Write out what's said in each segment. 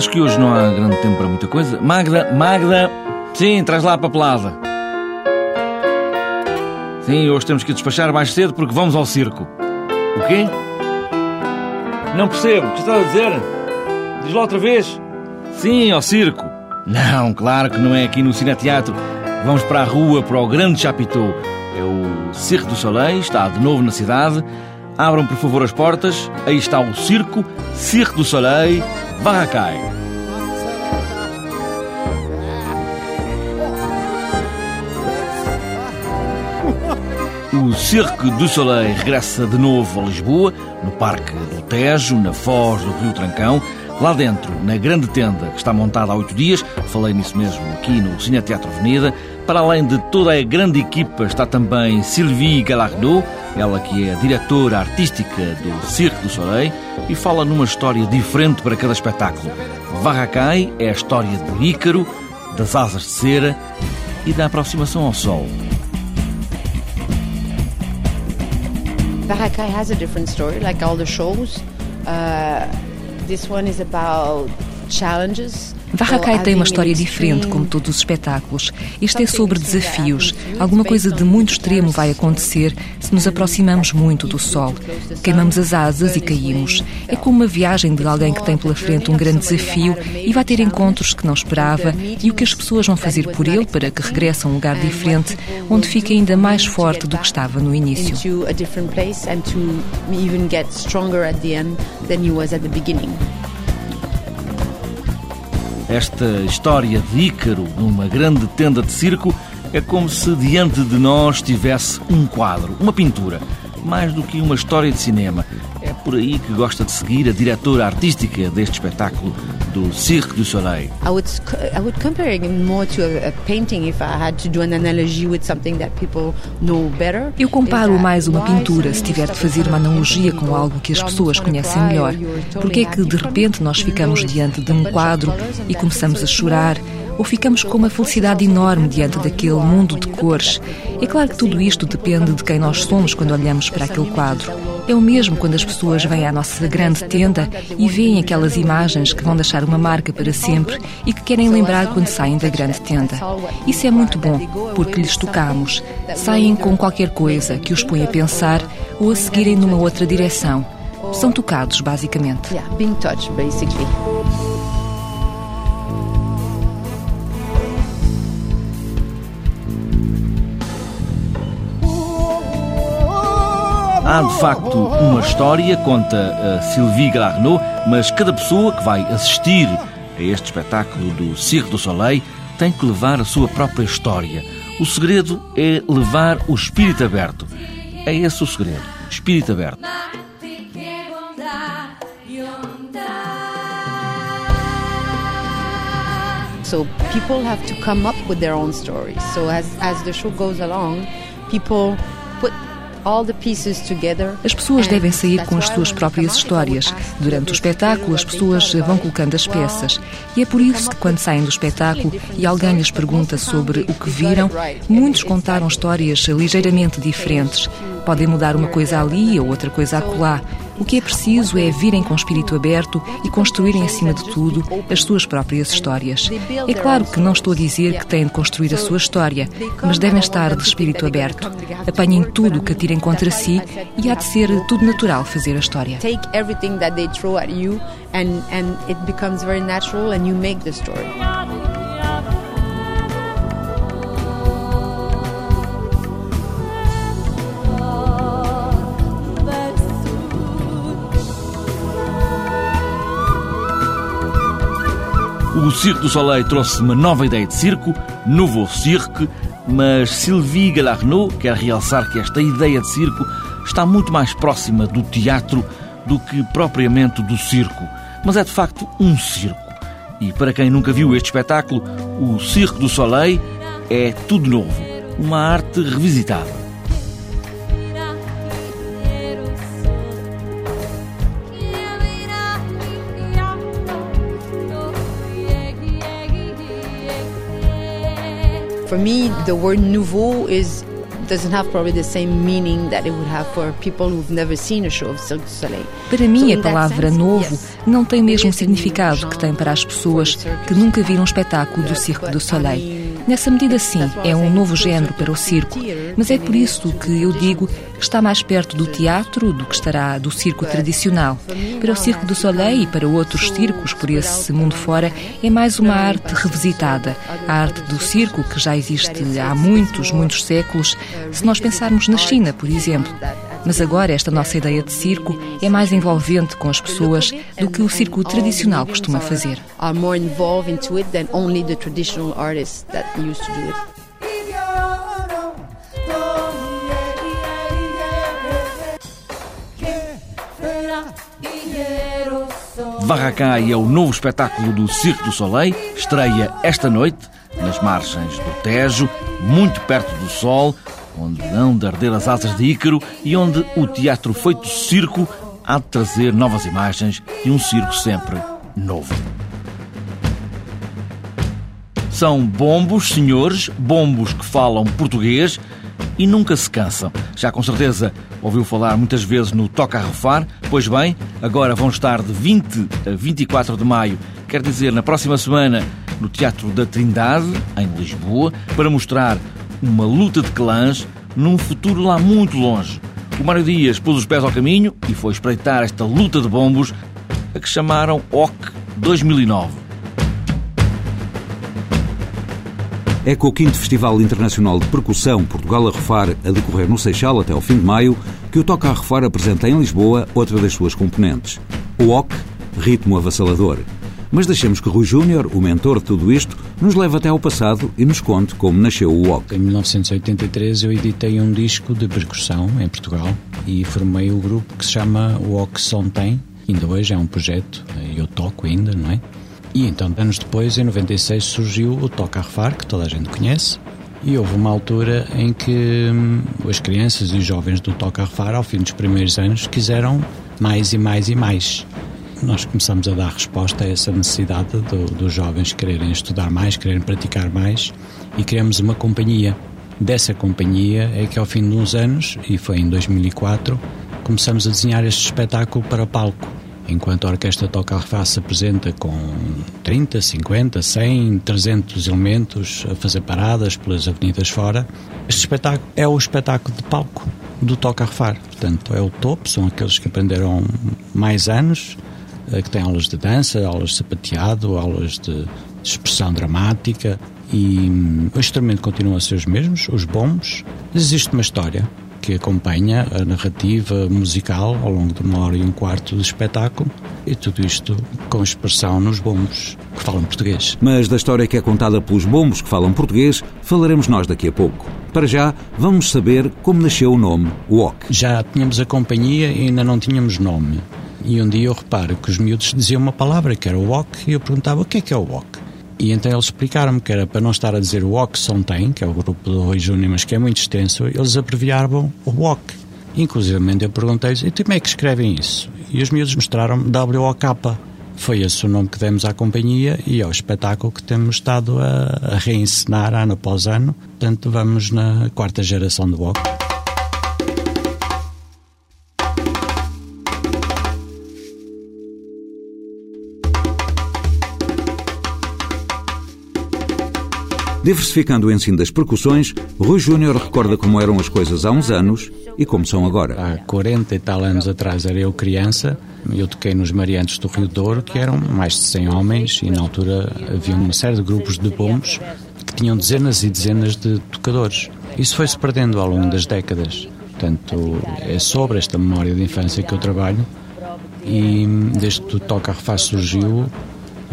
acho que hoje não há grande tempo para muita coisa. Magda, Magda, sim, traz lá a papelada. Sim, hoje temos que despachar mais cedo porque vamos ao circo. O quê? Não percebo, o que está a dizer? Diz lá outra vez. Sim, ao circo. Não, claro que não é aqui no Cineteatro. Vamos para a rua, para o grande Chapiteau. É o Cirque du Soleil, está de novo na cidade. Abram, por favor, as portas. Aí está o circo, Cirque du Soleil, Barracai. O Cirque du Soleil regressa de novo a Lisboa, no Parque do Tejo, na foz do Rio Trancão. Lá dentro, na grande tenda que está montada há oito dias, falei nisso mesmo aqui no Cine Teatro Avenida, para além de toda a grande equipa está também Sylvie Galardot, ela que é diretora artística do Cirque du Soleil e fala numa história diferente para cada espetáculo. Varracai é a história do Ícaro, das asas de cera e da aproximação ao Sol. Barrakai has a different story, like all the shows. Uh, this one is about challenges Varracai tem uma história diferente, como todos os espetáculos. Este é sobre desafios. Alguma coisa de muito extremo vai acontecer se nos aproximamos muito do Sol. Queimamos as asas e caímos. É como uma viagem de alguém que tem pela frente um grande desafio e vai ter encontros que não esperava e o que as pessoas vão fazer por ele para que regresse a um lugar diferente, onde fique ainda mais forte do que estava no início. Esta história de Ícaro numa grande tenda de circo é como se diante de nós tivesse um quadro, uma pintura, mais do que uma história de cinema. É por aí que gosta de seguir a diretora artística deste espetáculo do Cirque du Soleil. I would I would compare it more to a, a painting if I had to do an analogy with something that people know better. Eu comparo mais uma pintura se tiver de fazer uma analogia com algo que as pessoas conhecem melhor. Porque é que de repente nós ficamos diante de um quadro e começamos a chorar? ou ficamos com uma felicidade enorme diante daquele mundo de cores. É claro que tudo isto depende de quem nós somos quando olhamos para aquele quadro. É o mesmo quando as pessoas vêm à nossa grande tenda e veem aquelas imagens que vão deixar uma marca para sempre e que querem lembrar quando saem da grande tenda. Isso é muito bom, porque lhes tocamos. Saem com qualquer coisa que os põe a pensar ou a seguirem numa outra direção. São tocados, basicamente. Yeah, being touched, basically. Há de facto uma história, conta a Sylvie Glarnot, mas cada pessoa que vai assistir a este espetáculo do Cirque du Soleil tem que levar a sua própria história. O segredo é levar o espírito aberto. É esse o segredo, espírito aberto. So people have to come up with their own stories. So as as the show goes along, people as pessoas devem sair com as suas próprias histórias. Durante o espetáculo, as pessoas vão colocando as peças. E é por isso que, quando saem do espetáculo e alguém lhes pergunta sobre o que viram, muitos contaram histórias ligeiramente diferentes. Podem mudar uma coisa ali ou outra coisa acolá. O que é preciso é virem com espírito aberto e construírem, acima de tudo, as suas próprias histórias. É claro que não estou a dizer que têm de construir a sua história, mas devem estar de espírito aberto. Apanhem tudo o que atirem contra si e há de ser tudo natural fazer a história. Take everything that they throw at you and, and it becomes very natural and you make the story. O Cirque du Soleil trouxe uma nova ideia de circo, Nouveau Cirque, mas Sylvie Galarnot quer realçar que esta ideia de circo está muito mais próxima do teatro do que propriamente do circo. Mas é de facto um circo. E para quem nunca viu este espetáculo, o Cirque du Soleil é tudo novo, uma arte revisitada. For me, the word nouveau is doesn't have probably the same meaning that it would have for people who've never seen a show of Cirque du Soleil. Para mim, a palavra novo não tem o mesmo significado que tem para as pessoas que nunca viram um espetáculo do Cirque du Soleil. Nessa medida, sim, é um novo género para o circo, mas é por isso que eu digo está mais perto do teatro do que estará do circo tradicional. Para o Circo do Soleil e para outros circos por esse mundo fora, é mais uma arte revisitada. A arte do circo, que já existe há muitos, muitos séculos, se nós pensarmos na China, por exemplo. Mas agora esta nossa ideia de circo é mais envolvente com as pessoas do que o circo tradicional costuma fazer. Varracai é o novo espetáculo do Cirque du Soleil, estreia esta noite nas margens do Tejo, muito perto do sol, onde hão de arder as asas de Ícaro e onde o teatro feito circo há de trazer novas imagens e um circo sempre novo. São bombos, senhores, bombos que falam português e nunca se cansam. Já com certeza ouviu falar muitas vezes no Toca a Refar. Pois bem, agora vão estar de 20 a 24 de maio, quer dizer, na próxima semana, no Teatro da Trindade, em Lisboa, para mostrar uma luta de clãs num futuro lá muito longe. O Mário Dias pôs os pés ao caminho e foi espreitar esta luta de bombos, a que chamaram OC 2009. É com o 5 Festival Internacional de Percussão Portugal a Refar a decorrer no Seixal até ao fim de maio que o Toca a Refar apresenta em Lisboa outra das suas componentes. O OC, ritmo avassalador. Mas deixemos que Rui Júnior, o mentor de tudo isto, nos leve até ao passado e nos conte como nasceu o OC. Em 1983 eu editei um disco de percussão em Portugal e formei o grupo que se chama OC Sontem. Ainda hoje é um projeto, eu toco ainda, não é? E então, anos depois, em 96, surgiu o Toca a Refar, que toda a gente conhece, e houve uma altura em que hum, as crianças e os jovens do Toca a Refar, ao fim dos primeiros anos, quiseram mais e mais e mais nós começamos a dar resposta a essa necessidade do, dos jovens quererem estudar mais, quererem praticar mais e criamos uma companhia. Dessa companhia é que ao fim de uns anos, e foi em 2004, começamos a desenhar este espetáculo para palco. Enquanto a orquestra Toca a se apresenta com 30, 50, 100, 300 elementos a fazer paradas pelas avenidas fora, este espetáculo é o espetáculo de palco do Toca Refar. Portanto, é o topo, são aqueles que aprenderam mais anos, eh, que tem aulas de dança, aulas de sapateado, aulas de, expressão dramática e hum, o instrumento continua a ser os mesmos, os bombos. Existe uma história que acompanha a narrativa musical ao longo de uma hora e um quarto do espetáculo e tudo isto com expressão nos bombos que falam português. Mas da história que é contada pelos bombos que falam português, falaremos nós daqui a pouco. Para já, vamos saber como nasceu o nome WOC. Já tínhamos a companhia e ainda não tínhamos nome. E um dia eu reparo que os miúdos diziam uma palavra que era walk e eu perguntava o que é que é o walk. E então eles explicaram-me que era para não estar a dizer walk são tem, que é o grupo do Rui Júnior, mas que é muito extenso, eles abreviavam o walk. Inclusive eu perguntei-lhes, e como é que escrevem isso? E os miúdos mostraram WOK. Foi esse o nome que demos à companhia e ao espetáculo que temos estado a, a reencenar ano após ano. Portanto, vamos na quarta geração do walk. Diversificando o ensino das percussões, Rui Júnior recorda como eram as coisas há uns anos e como são agora. Há 40 e tal anos atrás era eu criança, eu toquei nos Mariantes do Rio Douro, que eram mais de 100 homens, e na altura havia uma série de grupos de bombos que tinham dezenas e dezenas de tocadores. Isso foi-se perdendo ao longo das décadas. Portanto, é sobre esta memória de infância que eu trabalho e desde que o Toca Refaz surgiu,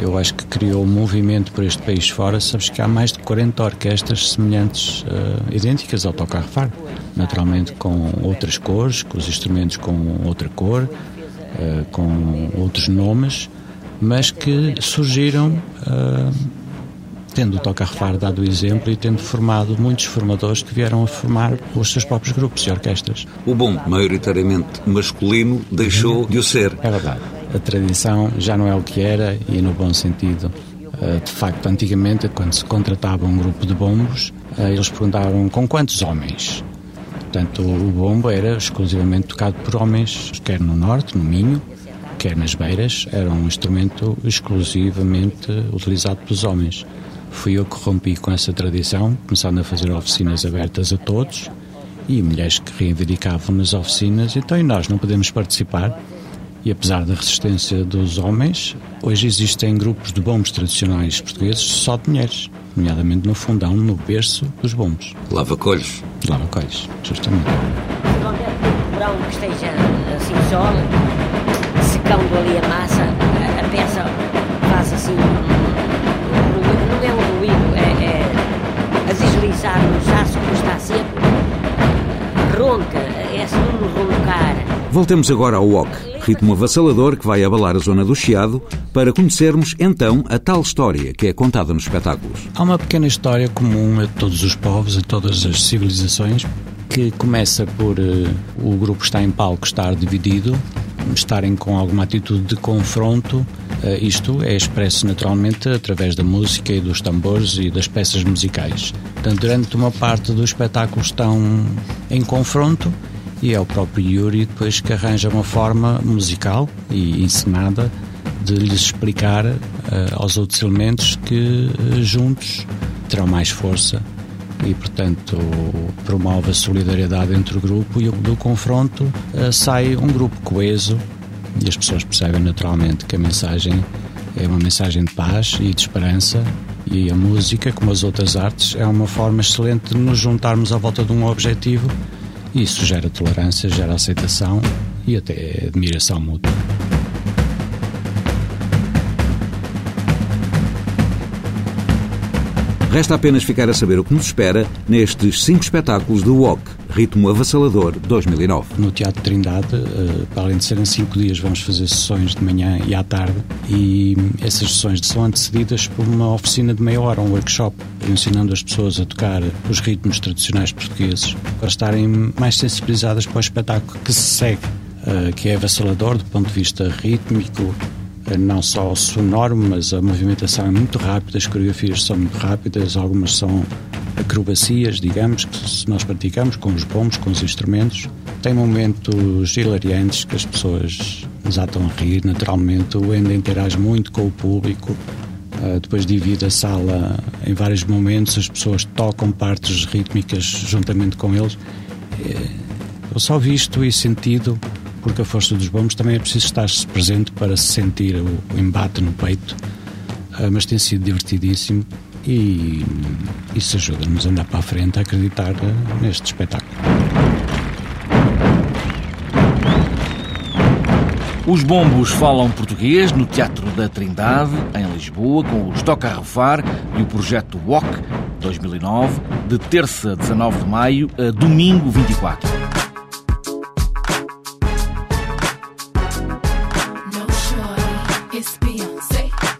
eu acho que criou um movimento por este país fora. Sabes que há mais de 40 orquestras semelhantes, uh, idênticas ao Tocar Faro. Naturalmente com outras cores, com os instrumentos com outra cor, uh, com outros nomes, mas que surgiram uh, tendo o Tocar Faro dado o exemplo e tendo formado muitos formadores que vieram a formar os seus próprios grupos e orquestras. O bom, maioritariamente masculino, deixou de o ser. É verdade a tradição já não é o que era e no bom sentido. Eh, de facto, antigamente, quando se contratava um grupo de bombos, eh, eles perguntavam com quantos homens? Portanto, o bombo era exclusivamente tocado por homens, quer no norte, no Minho, quer nas beiras, era um instrumento exclusivamente utilizado pelos homens. Fui eu que rompi com essa tradição, começando a fazer oficinas abertas a todos e mulheres que reivindicavam nas oficinas, então e nós não podemos participar. E apesar da resistência dos homens, hoje existem grupos de bombos tradicionais portugueses só de mulheres, nomeadamente no fundão, no berço dos bombos. Lava-colhos. Lava-colhos, justamente. Qualquer verão que esteja assim sol, secando ali a massa, a, peça faz assim um ruído, não é um ruído, é, é a deslizar no aço como está seco, ronca, é assim um roncar. Voltemos agora ao wok, ritmo avassalador que vai abalar a zona do Chiado, para conhecermos então a tal história que é contada nos espetáculos. Há uma pequena história comum a todos os povos, a todas as civilizações, que começa por uh, o grupo estar em palco estar dividido, estarem com alguma atitude de confronto. Uh, isto é expresso naturalmente através da música e dos tambores e das peças musicais. Portanto, durante uma parte do espetáculo estão em confronto e é o próprio Yuri depois que arranja uma forma musical e encenada de lhes explicar uh, aos outros elementos que uh, juntos terão mais força e, portanto, promove a solidariedade entre o grupo e do confronto uh, sai um grupo coeso e as pessoas percebem naturalmente que a mensagem é uma mensagem de paz e de esperança e a música, como as outras artes, é uma forma excelente de nos juntarmos à volta de um objetivo isso gera tolerância, gera aceitação e até admiração mútua. Resta apenas ficar a saber o que nos espera nestes cinco espetáculos do WOC, Ritmo Avassalador 2009. No Teatro Trindade, eh, para além de serem cinco dias, vamos fazer sessões de manhã e à tarde e essas sessões são antecedidas por uma oficina de meia hora, um workshop, ensinando as pessoas a tocar os ritmos tradicionais portugueses para estarem mais sensibilizadas para o espetáculo que se segue, eh, que é avassalador do ponto de vista rítmico, não só sonoro, mas a movimentação é muito rápida, as coreografias são muito rápidas, algumas são acrobacias, digamos, que nós praticamos com os bombos, com os instrumentos. Tem momentos hilariantes que as pessoas desatam a rir, naturalmente. O Enda interage muito com o público, uh, depois divide a sala em vários momentos, as pessoas tocam partes rítmicas juntamente com eles. Eh, eu só visto e sentido porque a força dos bombos também é preciso estar-se presente para se sentir o, embate no peito. Uh, mas tem sido divertidíssimo e isso ajuda-nos a andar para a frente a acreditar neste espetáculo. Os bombos falam português no Teatro da Trindade, em Lisboa, com os Toca a Refar e o projeto WOC 2009, de terça 19 de maio a domingo 24.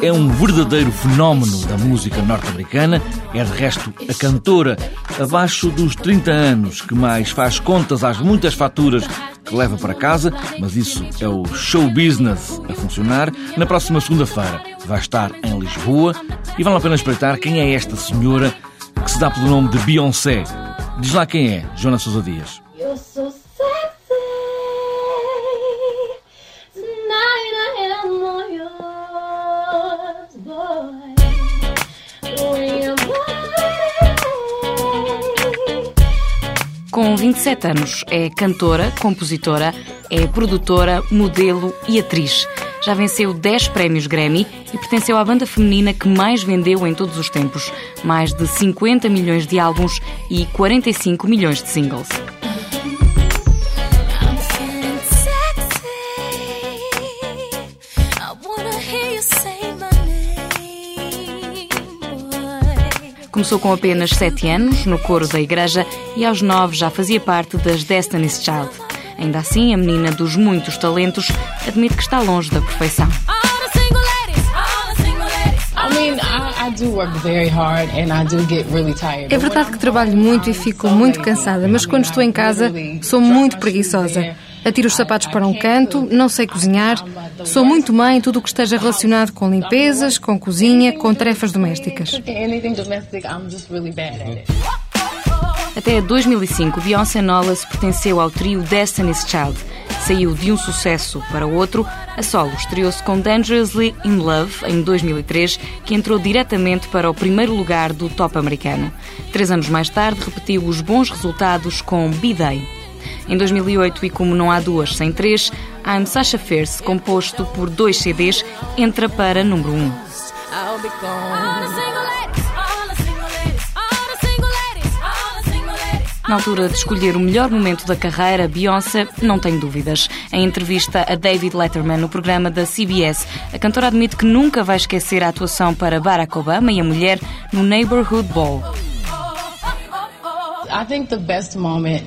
É um verdadeiro fenómeno da música norte-americana. É, de resto, a cantora abaixo dos 30 anos que mais faz contas às muitas faturas que leva para casa, mas isso é o show business a funcionar. Na próxima segunda-feira vai estar em Lisboa e vale a pena espreitar quem é esta senhora que se dá pelo nome de Beyoncé. Diz lá quem é, Joana Sousa Dias. Eu sou Com 27 anos, é cantora, compositora, é produtora, modelo e atriz. Já venceu 10 prémios Grammy e pertenceu à banda feminina que mais vendeu em todos os tempos, mais de 50 milhões de álbuns e 45 milhões de singles. Começou com apenas 7 anos no coro da igreja e aos 9 já fazia parte das Destiny's Child. Ainda assim, a menina dos muitos talentos admite que está longe da perfeição. É verdade que trabalho muito e fico muito cansada, mas quando estou em casa sou muito preguiçosa. Atiro os sapatos para um canto, não sei cozinhar, sou muito mãe tudo o que esteja relacionado com limpezas, com cozinha, com tarefas domésticas. Até 2005, Beyoncé Knowles pertenceu ao trio Destiny's Child. Saiu de um sucesso para outro, a solo estreou-se com Dangerously in Love em 2003, que entrou diretamente para o primeiro lugar do top americano. Três anos mais tarde, repetiu os bons resultados com B-Day. Em 2008, e como não há duas sem três, I'm Sasha Fierce, composto por dois CDs, entra para número um. Na altura de escolher o melhor momento da carreira, Beyoncé não tem dúvidas. Em entrevista a David Letterman no programa da CBS, a cantora admite que nunca vai esquecer a atuação para Barack Obama e a mulher no Neighborhood Ball. I think the best moment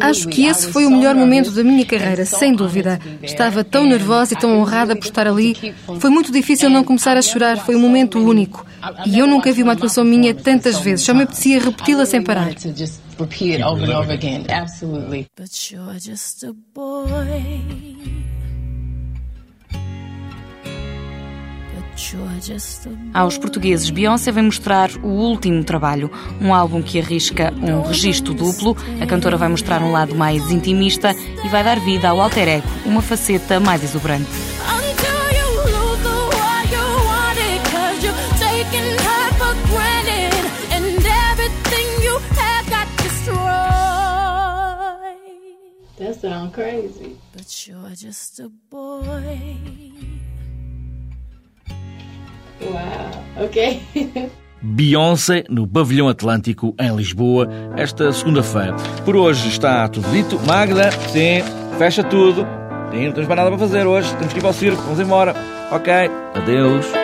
Acho que esse foi o melhor momento da minha carreira, sem dúvida. Estava tão nervosa e tão honrada por estar ali. Foi muito difícil não começar a chorar, foi um momento único. E eu nunca vi uma atuação minha tantas vezes, só me apetecia repeti-la sem parar. But you're just a boy. Aos portugueses, Beyoncé vem mostrar o último trabalho, um álbum que arrisca um registro duplo. A cantora vai mostrar um lado mais intimista e vai dar vida ao alter ego, uma faceta mais exuberante. That sounds crazy. But you're just a boy. Uau, ok. Beyoncé no Pavilhão Atlântico em Lisboa esta segunda-feira. Por hoje está tudo dito. Magda, sim, fecha tudo. Sim, não temos mais nada para fazer hoje. Temos que ir para o circo, vamos embora. Ok, adeus.